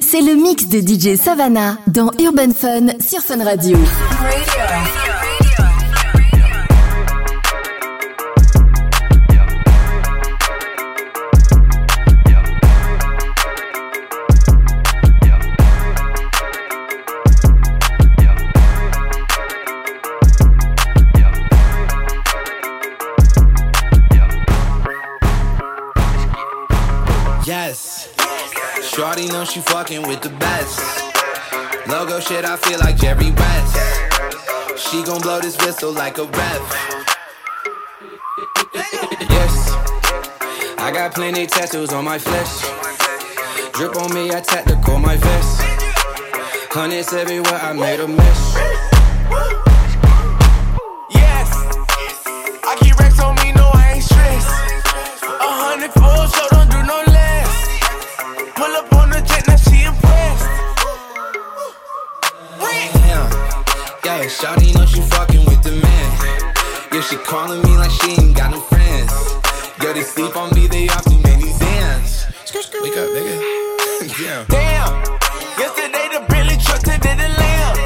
C'est le mix de DJ Savannah dans Urban Fun sur Fun Radio. Shorty shit, I feel like Jerry West. She gon' blow this whistle like a ref. Yes, I got plenty tattoos on my flesh. Drip on me, I tactical my vest. Hundreds everywhere, I made a mess. Yes, I keep racks on me, no, I ain't stressed. A hundred full, Shawty know she fucking with the man. Yeah, she calling me like she ain't got no friends. Girl, they sleep on me, they off too many dance. Wake up, nigga. yeah. Damn, yesterday the Bentley truck today the lamb.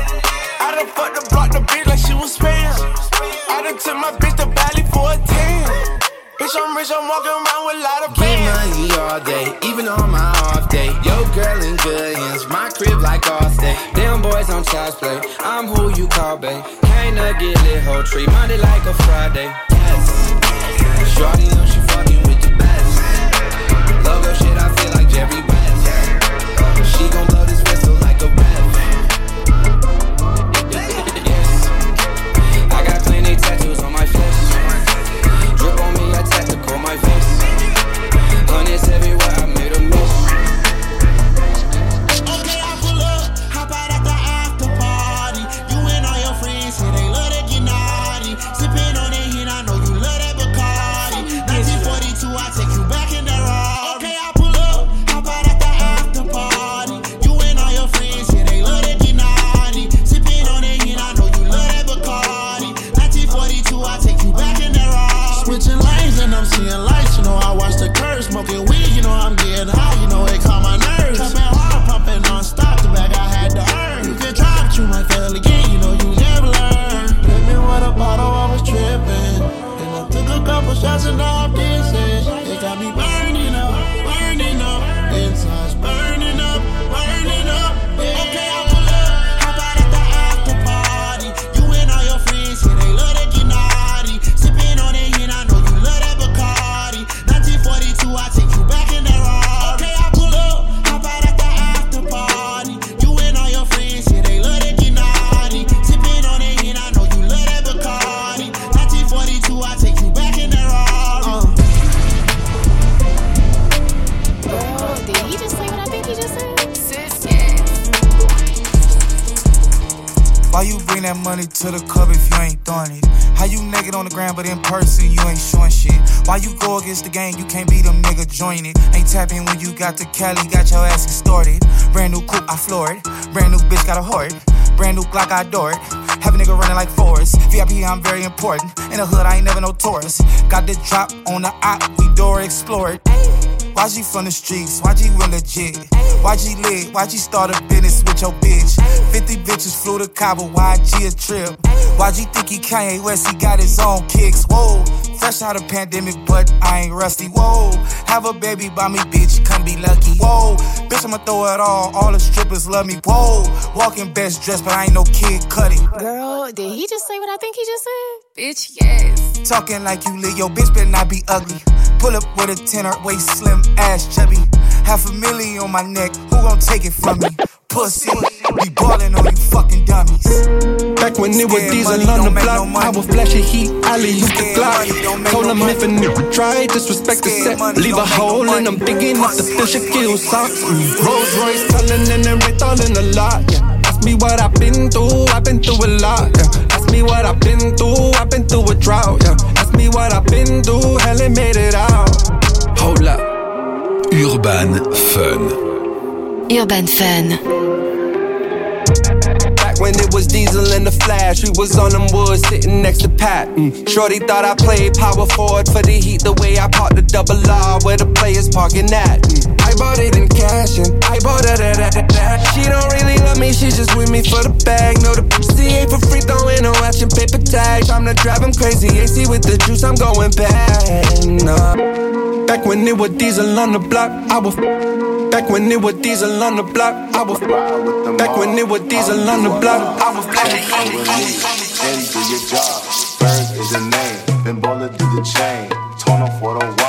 I done fucked the block the bitch like she was spam. I done took my bitch to Bali for a tan. Bitch, I'm rich, I'm walking around with a lot of bands. Get money all day, even on my off day. Yo, girl in good hands, my crib like Allstate. Boys on child's play, I'm who you call, babe. Can't get lit, whole tree, Monday like a Friday. Yes, Shorty know she fucking with the best. Logo shit, I feel like Jerry to the club if you ain't throwing it? How you naked on the ground, but in person you ain't showing shit? Why you go against the game, you can't be them nigga join it? Ain't tapping when you got the Cali, got your ass extorted. Brand new coupe, I floor it. Brand new bitch, got a hoard. Brand new Glock, I adore it. Have a nigga running like Forrest. VIP, I'm very important. In the hood, I ain't never no tourist. Got the drop on the op, we door explore it. YG from the streets, YG real legit. YG lit, YG start a business with your bitch. 50 bitches flew to Cabo, YG a trip. YG think he Kanye West, he got his own kicks. Whoa, fresh out of pandemic, but I ain't rusty. Whoa, have a baby by me, bitch, come be lucky. Whoa, bitch, I'ma throw it all, all the strippers love me. Whoa, walking best dressed, but I ain't no kid cutting. Girl, did he just say what I think he just said? Bitch, yes. Talking like you lit, yo, bitch better not be ugly. Pull up with a tenor, waist slim, ass chubby. Half a million on my neck, who gon' take it from me? Pussy, be ballin' on you fucking dummies. Back when it was diesel on the block, no I would flash a heat, alley you the Glock. Told him if a nigga try, disrespect the set, leave a hole and I'm digging up the fish, kill socks. Mm. Rolls Royce, tellin' and then all in the lot. Yeah. Ask me what I've been through, I've been through a lot. Yeah. Ask me what I've been through, I've been through a drought. Yeah. Ask me what I've been through, hell it made it out. Hold up. Urban Fun. Urban Fun. Back when it was Diesel in the Flash, we was on them woods sitting next to Pat. Mm. Shorty thought I played power forward for the heat, the way I parked the double R where the players parking at. Mm. Bought it in cash and I bought that, that, that, that. She don't really love me, she just with me for the bag. No, the pussy ain't for free, throwing no action paper tag. I'm to drive him crazy, AC with the juice, I'm going back. Nah. Back when it was diesel on the block, I was. Back when it was diesel on the block, I was. Back when it was diesel on the block, I was. And do your job. Ferg is the name. Been baller do the chain. Torn off what I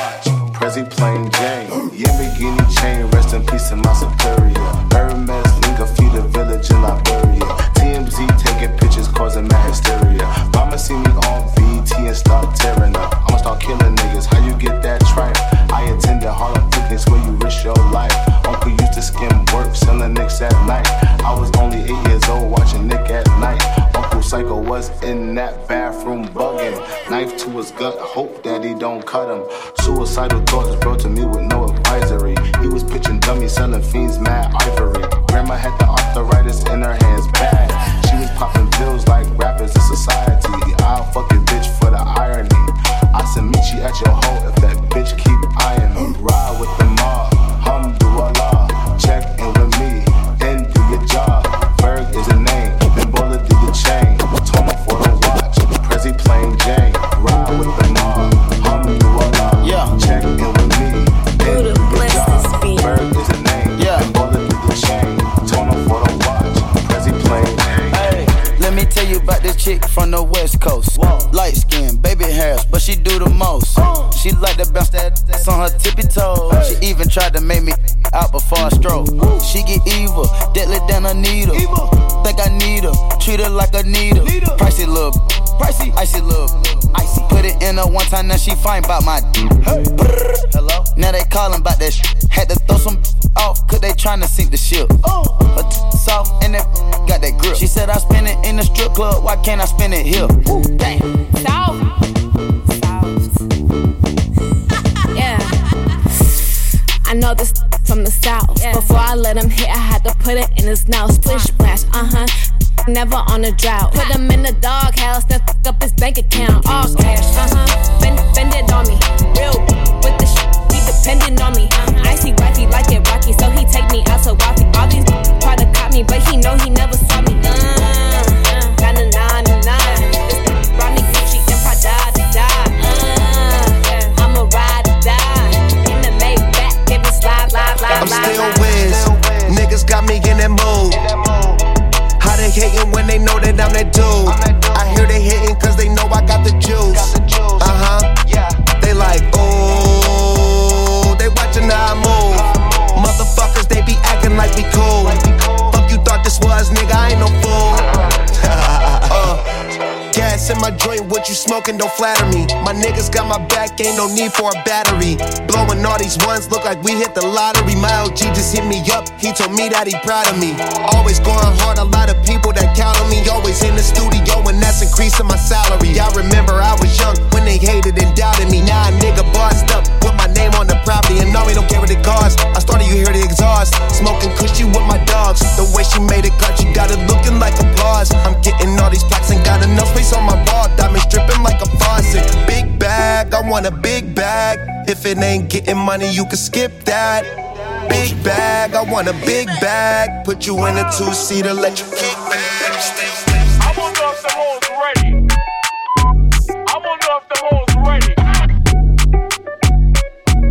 Prezi plain Jane. Yeah, bikini chain. Rest in peace to my superior. Hermes link a few the village in Liberia. TMZ taking pictures causing mad hysteria. Mama see me on VT and start tearing up. I'ma start killing niggas. How you get that tripe? I attended Harlem Fitness where you risk your life. Uncle used to skim work, selling nicks at night. I was only eight years old watching Nick at Nite. Uncle Psycho was in that bathroom bugging. Knife to his gut, hope that he don't cut him. Suicidal baby hairs, but she do the most. She like to bounce that ass on her tippy toes. She even tried to make me out before I stroke. She get evil, deadly than a needle. Think I need her, treat her like a needle. Pricey little, pricey, icy little, icy. Put it in her one time, now she fine about my. Brrr. Hello? Now they callin' about that shit. Had to throw some off, cause they tryna sink the ship. Her t- soft and that got that grip. She said I spend it in the strip club, why can't I spend it here? Damn. South. I know this from the south. Before I let him hit, I had to put it in his mouth. Splish splash, uh huh. Never on a drought. Put him in the doghouse, then fuck up his bank account. All cash, uh huh. Spend, spend it on me. Real with the shit, he dependent on me. Icy wifey like it rocky, so he take me out to wealthy. All these try to cop me, but he know he never saw me. Uh, na my back, ain't no need for a battery. Blowing all these ones, look like we hit the lottery. My OG just hit me up, he told me that he proud of me. Always going hard, a lot of people that count on me. Always in the studio, and that's increasing my salary. I remember I was young when they hated and doubted me. Now a nigga bossed up, with my name on the property, and no, we don't care what it costs. I started, you hear the exhaust. Smoking cushy with my dogs. The way she made it cut, you got it looking like applause. I'm getting all these plaques and got enough space on my ball. Diamonds dripping like a faucet. Big bag, I want a big bag. If it ain't getting money, you can skip that. Big bag, I want a big bag. Put you in a two seater, let you kick back. I wonder if the hoes ready. I wonder if the hoes ready.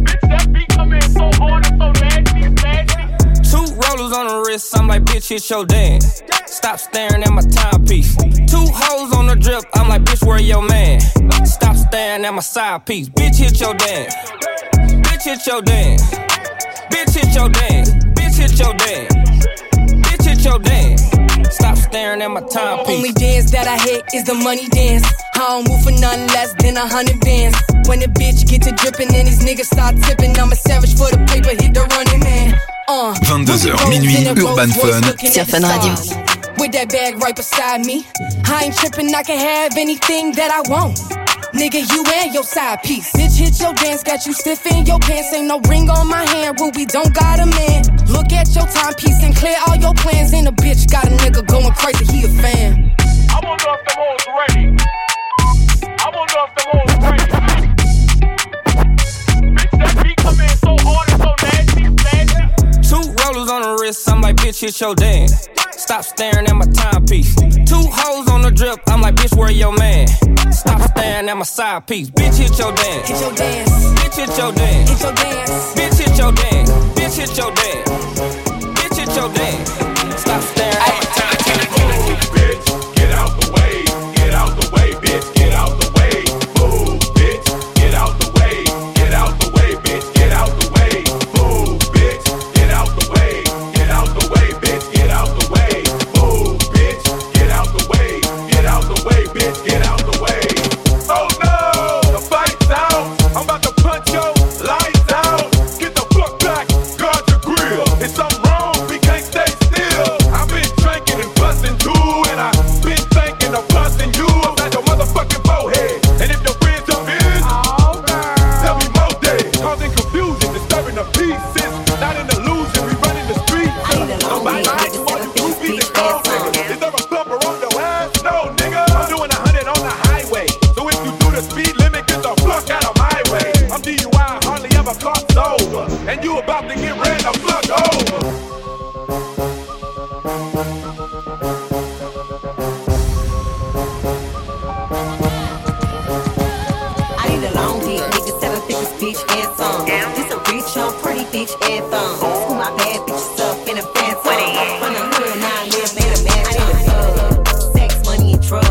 Bitch, that beat come in so hard and so nasty, nasty. Two rollers on the wrist, I'm like, bitch, hit your dance. Stop staring at my timepiece. Two hoes on the drip, I'm like, bitch, where your man? Stop staring at my side piece. Bitch, hit your dance. Bitch, hit your dance. Bitch, hit your dance. Bitch, hit your dance. Bitch, hit your dance. Stop staring at my timepiece. Only dance that I hit is the money dance. I don't move for nothing less than a hundred bands. When the bitch get to dripping and these niggas start tipping, I'm a savage for the paper, hit the running man. Uh, 22h, minuit, Urban Fun. sur Fun Radio. With that bag right beside me, I ain't tripping, I can have anything that I want. Nigga, you and your side piece. Bitch, hit your dance, got you stiff in your pants. Ain't no ring on my hand, Ruby, don't got a man. Look at your timepiece and clear all your plans. And a bitch got a nigga going crazy, he a fan. I wonder if the hoes ready. I wonder if the hoes ready. Bitch, that beat come in so hard and so nasty, nasty. the wrist, I'm like, bitch, hit your dance. Stop staring at my timepiece. Two hoes on the drip, I'm like, bitch, where your man? Stop staring at my side piece. Bitch, hit your dance. Hit your dance. Bitch, hit your dance. Hit your dance. Bitch, hit your dance. Bitch, hit your dance. Bitch, hit your dance. Stop staring bitch, and thumb. School my bad bitches up in a phantom. From the hood, now I live in a mansion. I need a thug, sex, money, and drugs.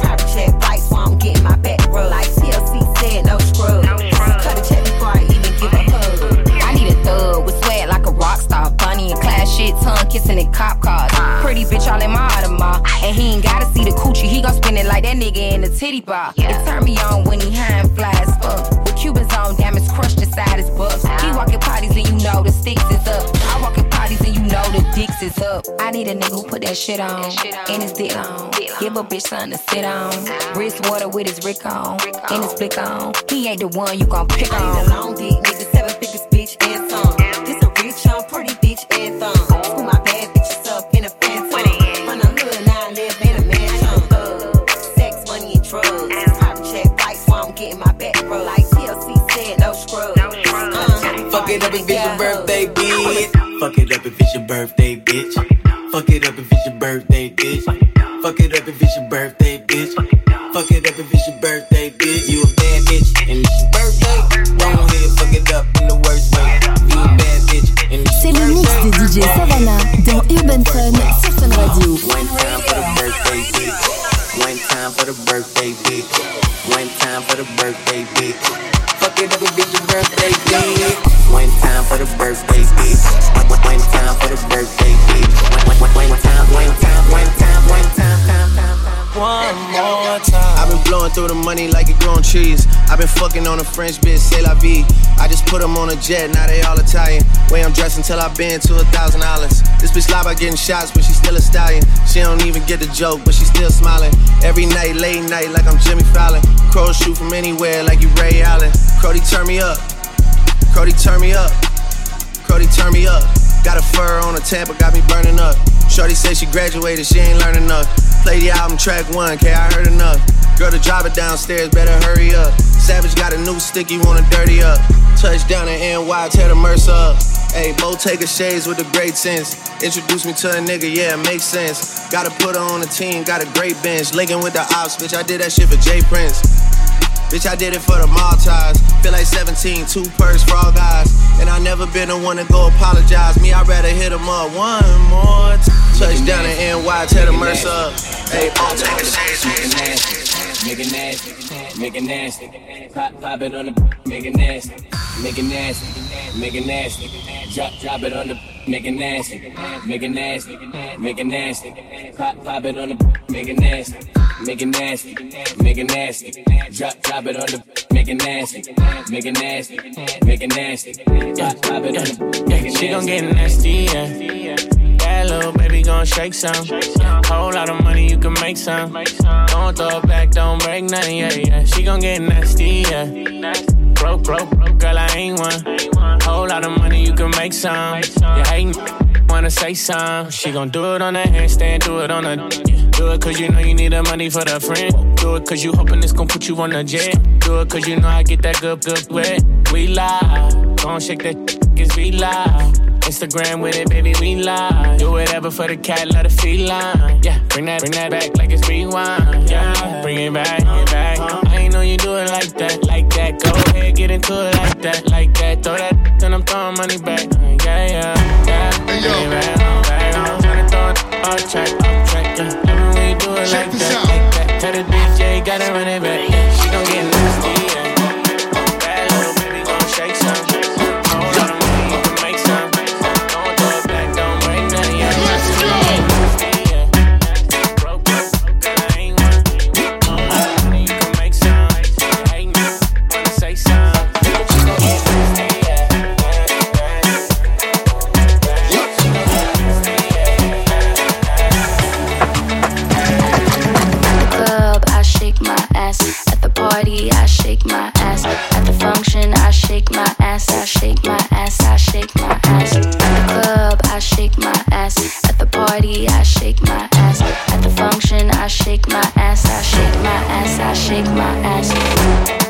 Private check flights while I'm getting my back rubbed. Like TLC said, no scrub. Cut a check before I even give a hug. I need a thug with swag like a rock star. Bunny and class shit, tongue kissing in cop cars. Pretty bitch all in my Audemars. And he ain't gotta see the coochie, he gon' spend it like that nigga in the titty bar. It turn me on up. I need a nigga who put that shit on. And his dick on. Give a bitch something to sit on. Wrist water with his Rick on. And his flick on. He ain't the one you gon' pick I on. need a long dick, nigga, seven figures, bitch, and some. This a rich, young, pretty bitch, and thumb. School my bad bitches up in a phantom. From the hood, now I live in a mansion. Thug, sex, money, and drugs. Private check flights while I'm getting my back rubbed. Like TLC said, no scrubs. Uh, Fuck it up if it's your birthday, bitch. Fuck it up if it's your birthday, bitch. Fuck it up if money like it growing trees. I've been fucking on a French bitch, say la vie. I just put them on a jet, now they all Italian. Way I'm dressed until I've been to a thousand dollars. This bitch lie about getting shots, but she still a stallion. She don't even get the joke, but she still smiling. Every night, late night, like I'm Jimmy Fallon. Crows shoot from anywhere, like you Ray Allen. Crody, turn me up. Crody, turn me up. Crody, turn me up. Got a fur on a Tampa, got me burning up. Shorty said she graduated, she ain't learned enough. Play the album track one, K, I heard enough. Girl to drive it downstairs, better hurry up. Savage got a new stick, you wanna dirty up. Touchdown in NY, tear the Mercer up. Hey, Bo take a shades with a great sense. Introduce me to a nigga, yeah, it makes sense. Gotta put her on the team, got a great bench. Linking with the ops, bitch, I did that shit for Jay Prince. Bitch, I did it for the Maltese. Feel like 17, two purse for all guys. And I never been the one to go apologize. Me, I'd rather hit him up one more time. Touchdown in NY, tear the Mercer up. Hey, Bo take a shades. Make it nasty, make it nasty. Pop, pop it on the, make it nasty, make it nasty, make it nasty. Drop, drop it on the, make it nasty, make it nasty, make it nasty. Pop, pop it on the, make it nasty, make it nasty, make it nasty. Drop, drop it on the, make it nasty, make it nasty, make it nasty. Pop, pop it on the, make it nasty. She gon' get nasty, yeah. Little baby gon' shake some. Whole lot of money, you can make some. Don't throw it back, don't break nothing, yeah, yeah. She gon' get nasty, yeah. Broke, broke, broke, girl, I ain't one. Whole lot of money, you can make some. You hating, wanna say some. She gon' do it on the handstand, do it on the. Do it cause you know you need the money for the friend. Do it cause you hoping it's gon' put you on the jet. Do it cause you know I get that good, good wet. We lie, gon' shake that, cause we lie. Instagram with it, baby, we live. Do whatever for the cat, let it feline. Yeah, bring that, bring that back like it's rewind. Yeah, bring it back, bring it back. I ain't know you do it like that, like that. Go ahead, get into it like that, like that. Throw that, then I'm throwing money back. Yeah, yeah, yeah. Bring it back, back. I'm trying to throw it off track, off track. Yeah, love when you do it like that, like that. Tell the DJ, gotta run it back. She my ass.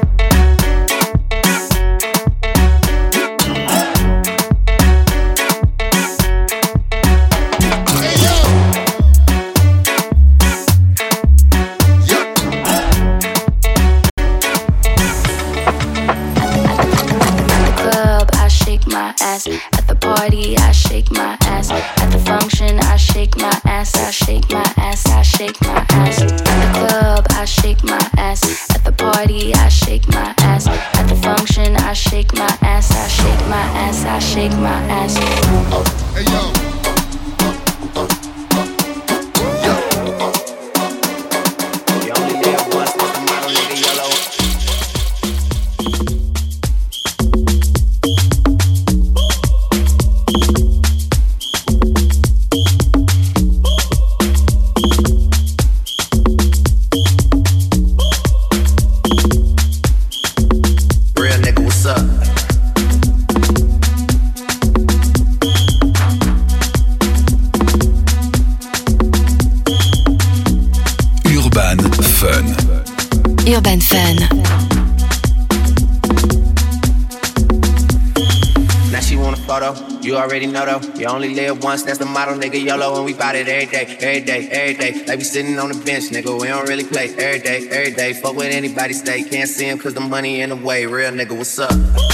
You only live once, that's the motto, nigga. YOLO, and we bout it every day, every day, every day. Like we sitting on the bench, nigga. We don't really play every day, every day. Fuck with anybody, stay. Can't see him cause the money in the way. Real nigga, what's up?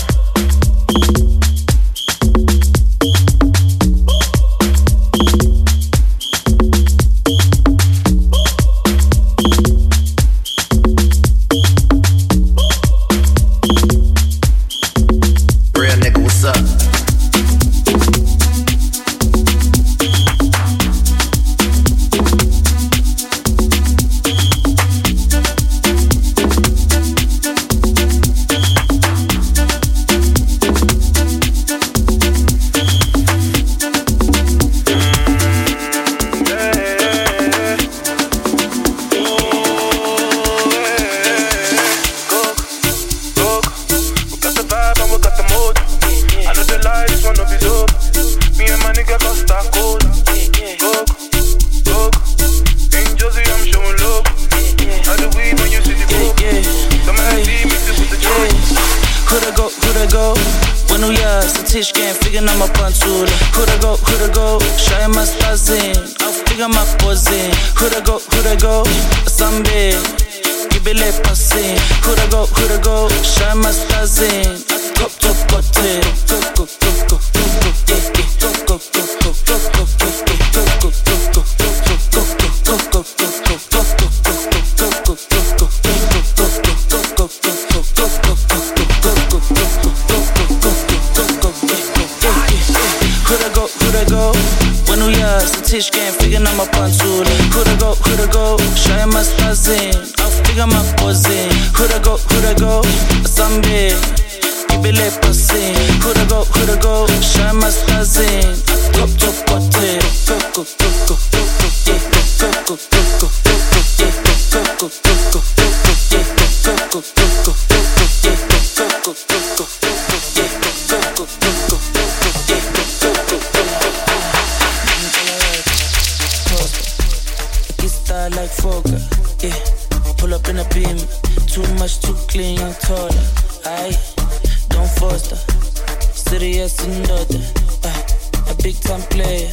yes another. Uh, ah, a big time player,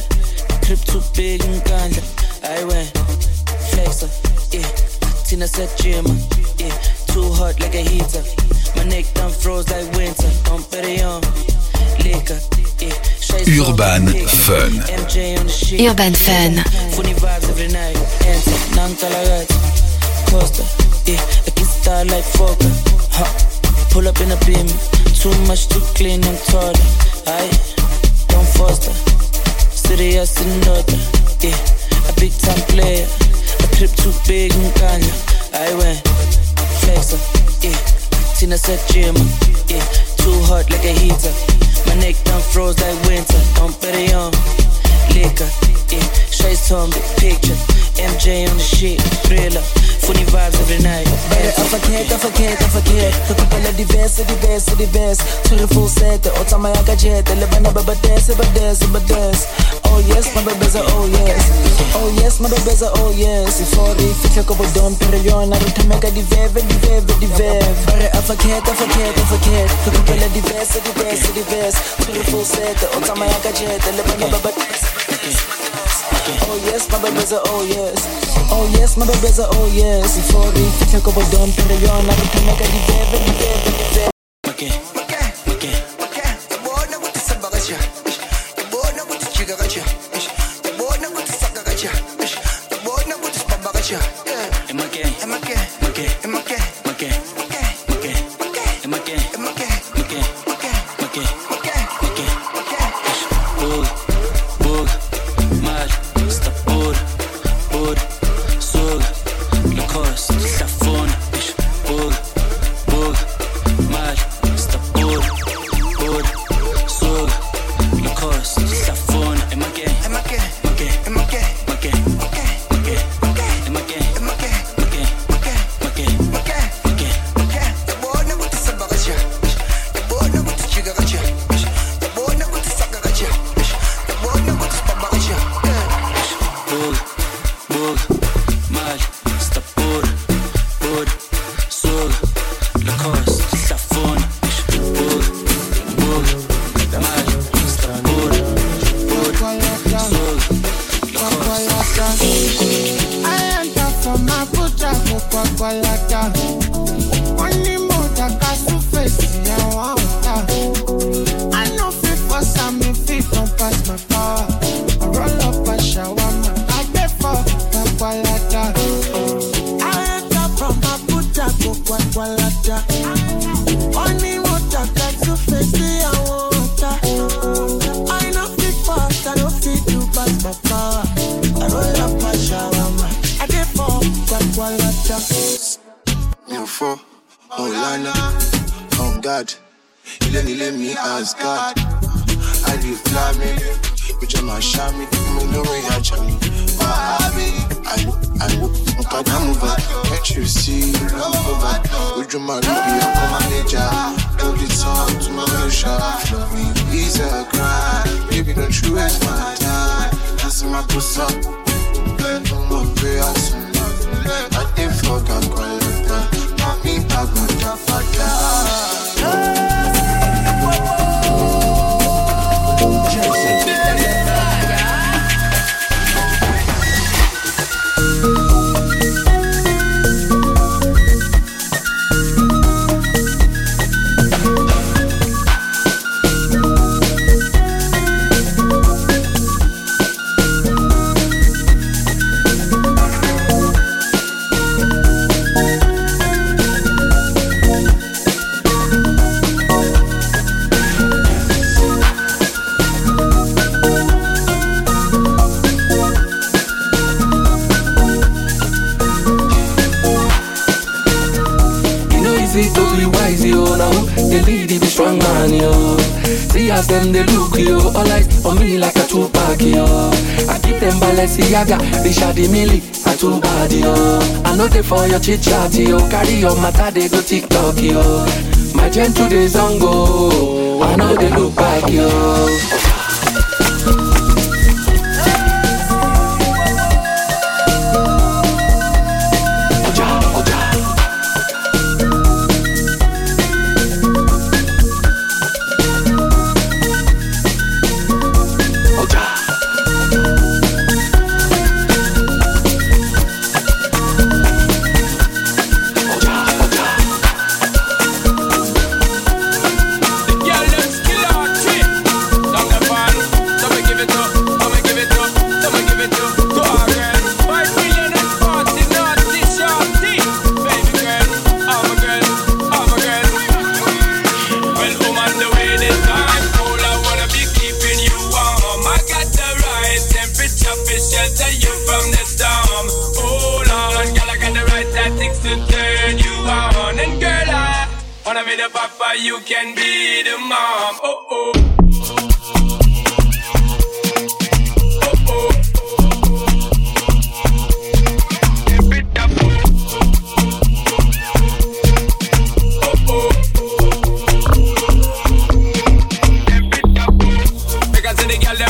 crib too big and ganja. I went flexer, yeah. Tina said gym, yeah. Too hot like a heater. My neck done froze like winter. I'm better young. Liquor. Urban Fun. Urban Fun. Funny vibes every night. Enter, non calagat. Costa, yeah. A kiss star like Fokker. Huh. Pull up in a beam. Too much to clean and taller. I Don't foster. Serious in order. Yeah. A big time player. A trip too big in Kanye. I went. Flexer. Yeah. Tina said gym. Yeah. Too hot like a heater. My neck done froze like winter. Don't bet it on liquor. Yeah, Shades on big picture. MJ on the shit, thriller. Funny vibes every night. Bare afakhet, afakhet, afakhet Re kopela diverse, diverse, diverse. Tshwere full set, o tsamaya ka jet. Le bana ba ba Oh yes, my baby's oh yes. Oh yes, my baby's oh yes. For re fitlhe ko bodom Pero yona re thameka diveve, diveve, diveve Bare afakhet, afakhet, afakhet Re kopela diverse, diverse, diverse Tshwere full set, o tsamaya ka jet Le bana ba ba Oh yes, my baby's oh yes. Oh yes, my baby's oh yes. For re fitlhe ko bodom Pero yona re thameka diveve, diveve, diveve Okay. Nílé mi asgard àdì fúlàmì ìjọ máa ṣá mi mi lórí ajá mi wàhábì àlò àlò nǹkan mú bá can't you see? Bá ojú máa rí bí ọkọ mánéjà lórí tán tó máa ń ṣá mi is a crime. Baby don't you waste my time. Láti máa kó sọ ọmọ pé àsùn I did forget quality. Mommy, I got the fuck Balenciaga, Richard Mille, a too bad, yo. I know they for your chit chat, yo. Carry your matter, they go TikTok, yo. My gentle days on go. I know they look back, yo. Be the papa, you can be the mom. Oh oh.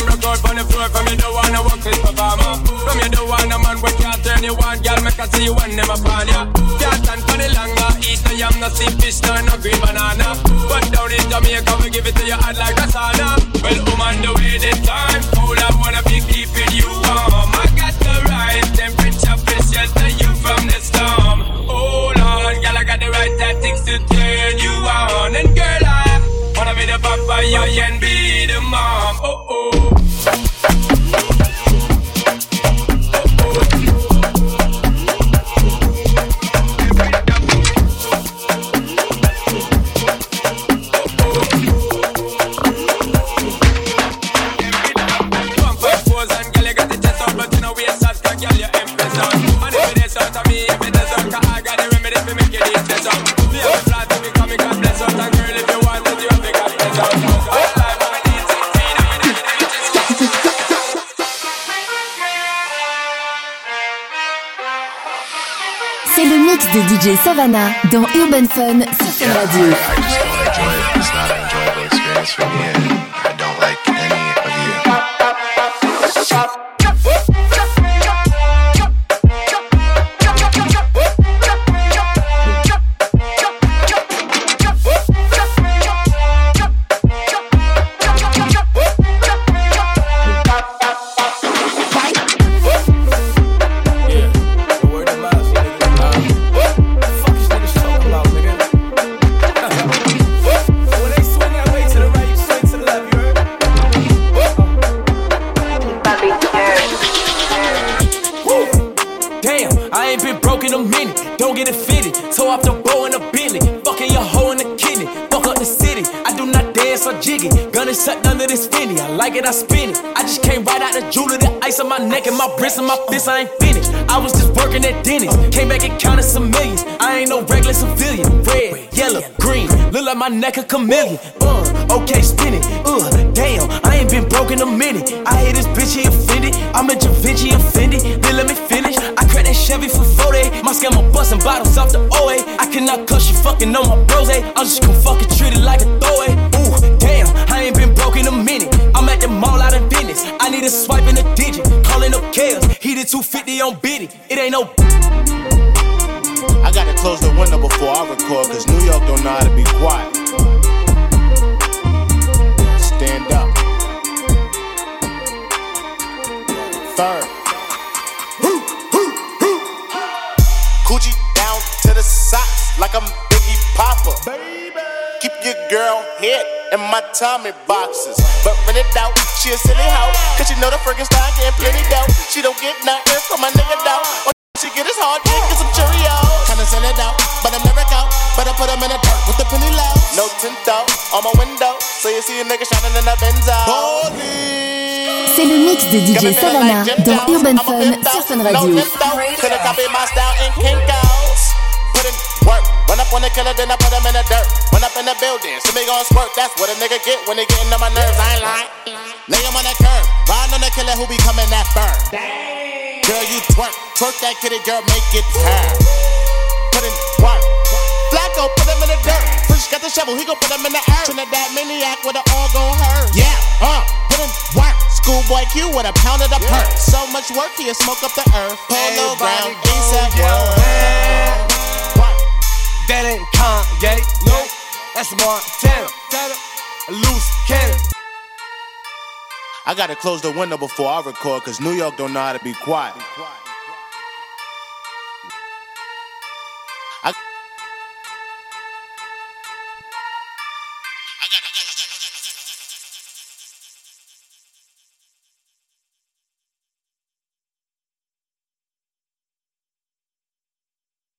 Rock out on the floor from you don't wanna work this performer. From you don't want a man we can't turn you on, girl make I see you when them upon ya. Can't stand for the no yam, no steamed fish, no no green banana. But down in Jamaica we give it to you hot like a sauna. Well, um on the way this time, cold I wanna be keeping you warm. I got the right temperature for shelter you from the storm. Hold on, girl, I got the right tactics to turn you on. And girl, I wanna be the papa, you can Dans Urban Fun sur Fun. Wrist and my fist. I ain't finished. I was just working at Dennis. Came back and counted some millions. I ain't no regular civilian. Red, yellow, green. Look like my neck a chameleon. Uh, okay, spin it. Uh, damn, I ain't been broke in a minute. I hate this bitch, he offended. I'm a Da Vinci offended. Then let me finish. I cracked that Chevy for 40. My scammer busting bottles off the OA. I cannot cuss you fucking on my bros. eh. I'm just gonna fucking treat it like a throwaway. Did 250 on Biddy. It ain't no. I gotta close the window before I record, cause New York don't know how to be quiet. Stand up. Third. Coochie down to the socks like I'm Biggie Papa. Keep your girl head in my Tommy boxes. But rent it out, she a silly hoe. Cause she know the friggin' style getting plenty dough. She don't get nothing from my nigga though. She get his hard dick and some Cheerios. Kinda send it out, but I'm never out. Better put him in the dirt with the penny low. No tint out on my window. So you see a nigga shining in the Benzo. C'est le mix de DJ Savannah dans Urban Fun sur Fun Radio. limp out. Could've copied my style in Kinko's. Put in work. Run up on the killer, then I put him in the dirt. Run up in the building, see me gon' squirt. That's what a nigga get when they getting on my nerves. I ain't lying. Lay him on the curb. Ride on the killer who be coming that firm. Girl, you twerk. Twerk that kitty, girl, make it turn. Put in work. Flacko, put him in the dirt. Fresh got the shovel, he gon' put him in the earth. Trinidad maniac with it all gon' hurt. Yeah, uh, put in work. Schoolboy Q with a pound of the perk. So much work, he'll smoke up the earth. Pull Polo ground, ASAP world. That ain't Kanye, no, that's Montana. A loose cannon. I gotta close the window before I record, cause New York don't know how to be quiet.